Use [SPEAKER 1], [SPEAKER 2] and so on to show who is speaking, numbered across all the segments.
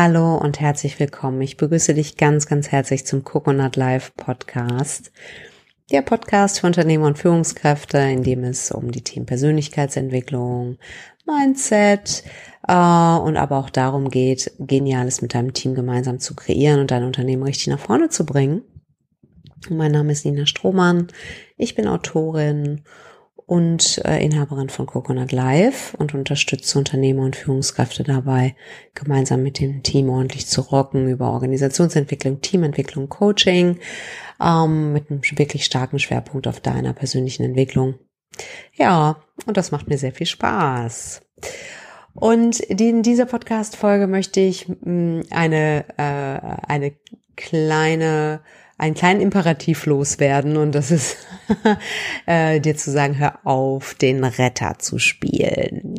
[SPEAKER 1] Hallo und herzlich willkommen. Ich begrüße dich ganz, ganz herzlich zum Coconut Live Podcast. Der Podcast für Unternehmer und Führungskräfte, in dem es um die Themen Persönlichkeitsentwicklung, Mindset äh, und aber auch darum geht, Geniales mit deinem Team gemeinsam zu kreieren und dein Unternehmen richtig nach vorne zu bringen. Mein Name ist Nina Strohmann. Ich bin Autorin und äh, Inhaberin von Coconut Live und unterstütze Unternehmer und Führungskräfte dabei, gemeinsam mit dem Team ordentlich zu rocken über Organisationsentwicklung, Teamentwicklung, Coaching, ähm, mit einem wirklich starken Schwerpunkt auf deiner persönlichen Entwicklung. Ja, und das macht mir sehr viel Spaß. Und in dieser Podcast-Folge möchte ich mm, eine, äh, eine kleine einen kleinen Imperativ loswerden und das ist äh, dir zu sagen, hör auf, den Retter zu spielen.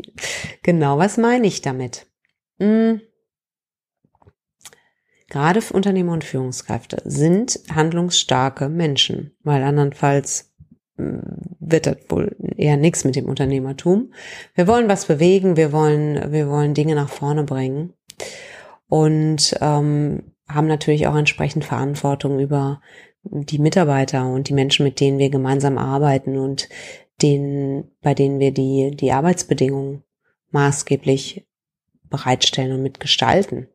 [SPEAKER 1] Genau, was meine ich damit? Hm. Gerade Unternehmer und Führungskräfte sind handlungsstarke Menschen, weil andernfalls wird das wohl eher nichts mit dem Unternehmertum. Wir wollen was bewegen, wir wollen, wir wollen Dinge nach vorne bringen. Und ähm, haben natürlich auch entsprechend Verantwortung über die Mitarbeiter und die Menschen, mit denen wir gemeinsam arbeiten und denen, bei denen wir die, die Arbeitsbedingungen maßgeblich bereitstellen und mitgestalten.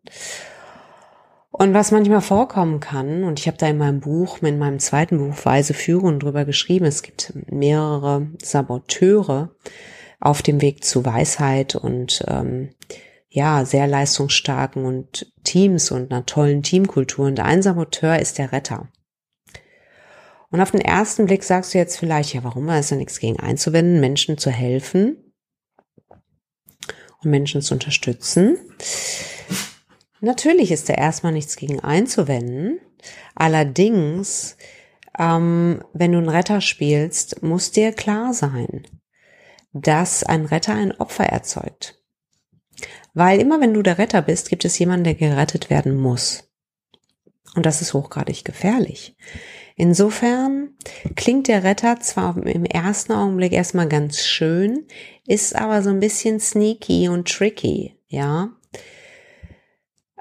[SPEAKER 1] Und was manchmal vorkommen kann, und ich habe da in meinem Buch, in meinem zweiten Buch Weise Führen drüber geschrieben, es gibt mehrere Saboteure auf dem Weg zu Weisheit und ähm, ja, sehr leistungsstarken und Teams und einer tollen Teamkultur. Und ein Saboteur ist der Retter. Und auf den ersten Blick sagst du jetzt vielleicht, ja, warum ist da nichts gegen einzuwenden, Menschen zu helfen und Menschen zu unterstützen? Natürlich ist da erstmal nichts gegen einzuwenden. Allerdings, ähm, wenn du einen Retter spielst, muss dir klar sein, dass ein Retter ein Opfer erzeugt. Weil immer wenn du der Retter bist, gibt es jemanden, der gerettet werden muss. Und das ist hochgradig gefährlich. Insofern klingt der Retter zwar im ersten Augenblick erstmal ganz schön, ist aber so ein bisschen sneaky und tricky, ja.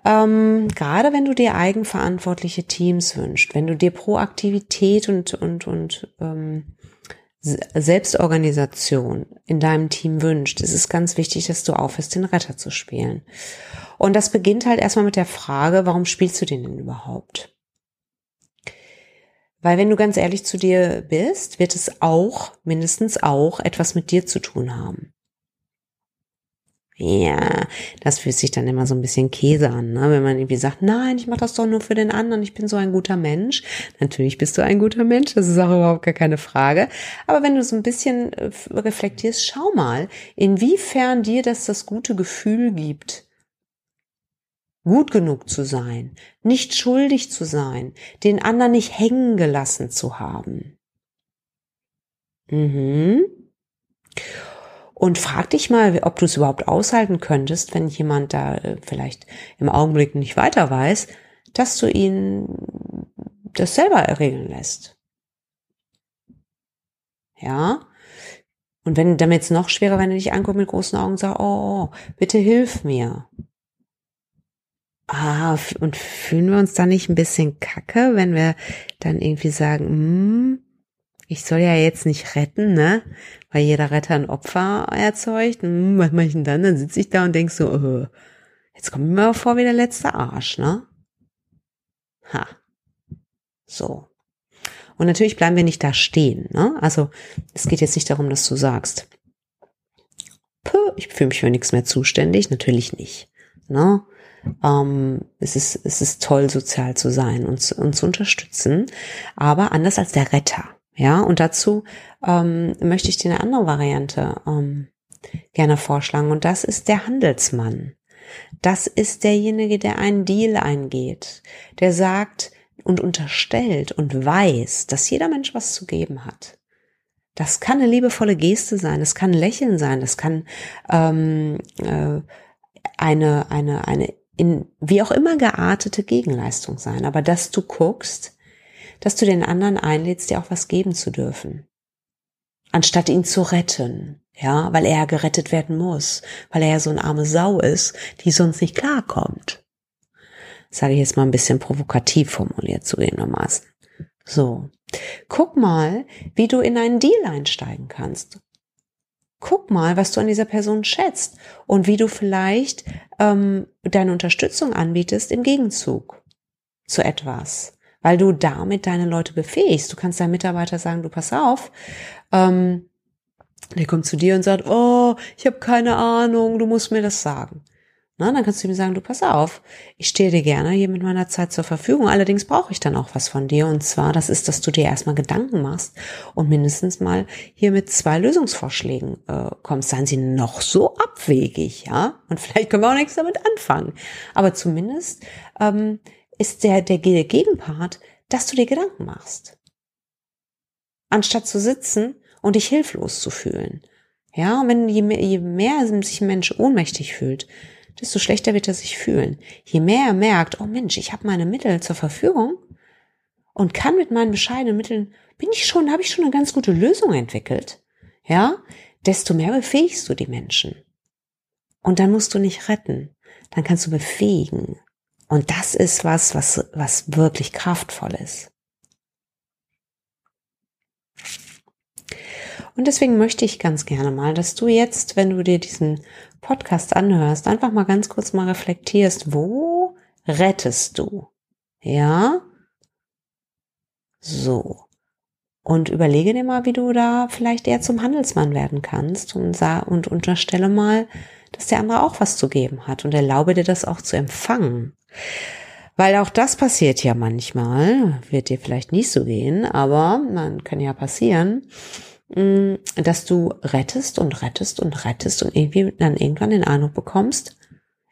[SPEAKER 1] Ähm, gerade wenn du dir eigenverantwortliche Teams wünschst, wenn du dir Proaktivität und, und, und ähm, Selbstorganisation in deinem Team wünscht, ist es ganz wichtig, dass du aufhörst, den Retter zu spielen. Und das beginnt halt erstmal mit der Frage, warum spielst du den denn überhaupt? Weil wenn du ganz ehrlich zu dir bist, wird es auch, mindestens auch, etwas mit dir zu tun haben. Ja, das fühlt sich dann immer so ein bisschen Käse an, ne? wenn man irgendwie sagt, nein, ich mache das doch nur für den anderen, ich bin so ein guter Mensch. Natürlich bist du ein guter Mensch, das ist auch überhaupt gar keine Frage. Aber wenn du so ein bisschen äh, reflektierst, schau mal, inwiefern dir das das gute Gefühl gibt, gut genug zu sein, nicht schuldig zu sein, den anderen nicht hängen gelassen zu haben. Mhm. Und frag dich mal, ob du es überhaupt aushalten könntest, wenn jemand da äh, vielleicht im Augenblick nicht weiter weiß, dass du ihn das selber regeln lässt. Ja? Und wenn damit es noch schwerer, wenn er dich anguckt mit großen Augen und sagt, oh, bitte hilf mir. Ah, und fühlen wir uns da nicht ein bisschen kacke, wenn wir dann irgendwie sagen, hm, ich soll ja jetzt nicht retten, ne? Weil jeder Retter ein Opfer erzeugt. Hm, was mache ich denn dann? Dann sitze ich da und denk so, oh, jetzt kommt mir mal vor wie der letzte Arsch, ne? Ha. So. Und natürlich bleiben wir nicht da stehen, ne? Also, es geht jetzt nicht darum, dass du sagst, Puh, ich fühle mich für nichts mehr zuständig. Natürlich nicht, ne? Ähm, es, ist, es ist toll, sozial zu sein und, und zu unterstützen, aber anders als der Retter. Ja, und dazu ähm, möchte ich dir eine andere Variante ähm, gerne vorschlagen. Und das ist der Handelsmann. Das ist derjenige, der einen Deal eingeht, der sagt und unterstellt und weiß, dass jeder Mensch was zu geben hat. Das kann eine liebevolle Geste sein, das kann Lächeln sein, das kann ähm, äh, eine, eine, eine in wie auch immer geartete Gegenleistung sein. Aber dass du guckst, dass du den anderen einlädst, dir auch was geben zu dürfen. Anstatt ihn zu retten, ja, weil er ja gerettet werden muss, weil er ja so eine arme Sau ist, die sonst nicht klarkommt. Sage ich jetzt mal ein bisschen provokativ formuliert zugegebenermaßen. So. Guck mal, wie du in einen Deal einsteigen kannst. Guck mal, was du an dieser Person schätzt und wie du vielleicht ähm, deine Unterstützung anbietest im Gegenzug zu etwas, weil du damit deine Leute befähigst. Du kannst deinem Mitarbeiter sagen, du pass auf, ähm, der kommt zu dir und sagt, oh, ich habe keine Ahnung, du musst mir das sagen. Na, dann kannst du ihm sagen, du pass auf, ich stehe dir gerne hier mit meiner Zeit zur Verfügung. Allerdings brauche ich dann auch was von dir. Und zwar, das ist, dass du dir erstmal Gedanken machst und mindestens mal hier mit zwei Lösungsvorschlägen äh, kommst. Seien sie noch so abwegig, ja? Und vielleicht können wir auch nichts damit anfangen. Aber zumindest ähm, ist der, der Gegenpart, dass du dir Gedanken machst. Anstatt zu sitzen und dich hilflos zu fühlen. Ja, und wenn je mehr, je mehr sich ein Mensch ohnmächtig fühlt, desto schlechter wird er sich fühlen. Je mehr er merkt, oh Mensch, ich habe meine Mittel zur Verfügung und kann mit meinen bescheidenen Mitteln, bin ich schon, habe ich schon eine ganz gute Lösung entwickelt. Ja, desto mehr befähigst du die Menschen. Und dann musst du nicht retten, dann kannst du befähigen. Und das ist was, was, was wirklich kraftvoll ist. Und deswegen möchte ich ganz gerne mal, dass du jetzt, wenn du dir diesen Podcast anhörst, einfach mal ganz kurz mal reflektierst, wo rettest du? Ja? So. Und überlege dir mal, wie du da vielleicht eher zum Handelsmann werden kannst und, und unterstelle mal, dass der andere auch was zu geben hat und erlaube dir das auch zu empfangen. Weil auch das passiert ja manchmal, wird dir vielleicht nicht so gehen, aber man kann ja passieren, Mm, dass du rettest und rettest und rettest und irgendwie dann irgendwann den Eindruck bekommst,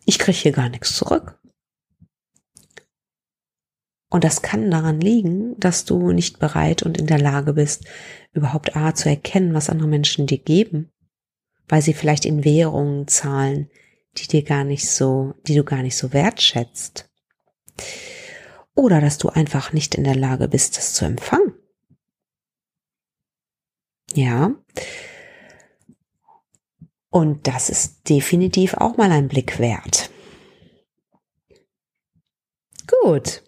[SPEAKER 1] ich kriege hier gar nichts zurück. Und das kann daran liegen, dass du nicht bereit und in der Lage bist, überhaupt A zu erkennen, was andere Menschen dir geben, weil sie vielleicht in Währungen zahlen, die dir gar nicht so, die du gar nicht so wertschätzt. Oder dass du einfach nicht in der Lage bist, das zu empfangen. Ja. Und das ist definitiv auch mal ein Blick wert. Gut.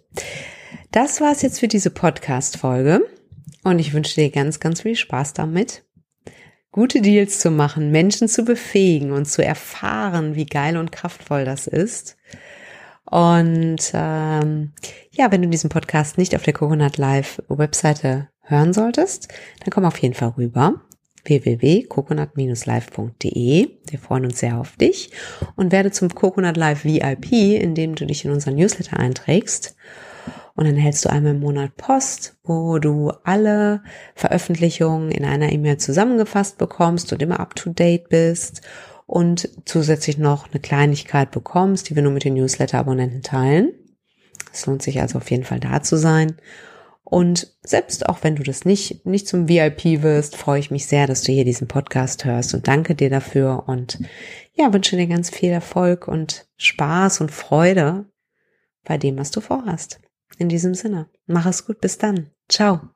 [SPEAKER 1] Das war's jetzt für diese Podcast-Folge. Und ich wünsche dir ganz, ganz viel Spaß damit, gute Deals zu machen, Menschen zu befähigen und zu erfahren, wie geil und kraftvoll das ist. Und ähm, ja, wenn du diesen Podcast nicht auf der Coconut Live Webseite hören solltest, dann komm auf jeden Fall rüber www.coconut-live.de. Wir freuen uns sehr auf dich und werde zum Coconut Live VIP, indem du dich in unseren Newsletter einträgst. Und dann hältst du einmal im Monat Post, wo du alle Veröffentlichungen in einer E-Mail zusammengefasst bekommst und immer up to date bist und zusätzlich noch eine Kleinigkeit bekommst, die wir nur mit den Newsletter-Abonnenten teilen. Es lohnt sich also auf jeden Fall da zu sein. Und selbst auch wenn du das nicht, nicht zum VIP wirst, freue ich mich sehr, dass du hier diesen Podcast hörst und danke dir dafür und ja, wünsche dir ganz viel Erfolg und Spaß und Freude bei dem, was du vorhast. In diesem Sinne, mach es gut, bis dann. Ciao.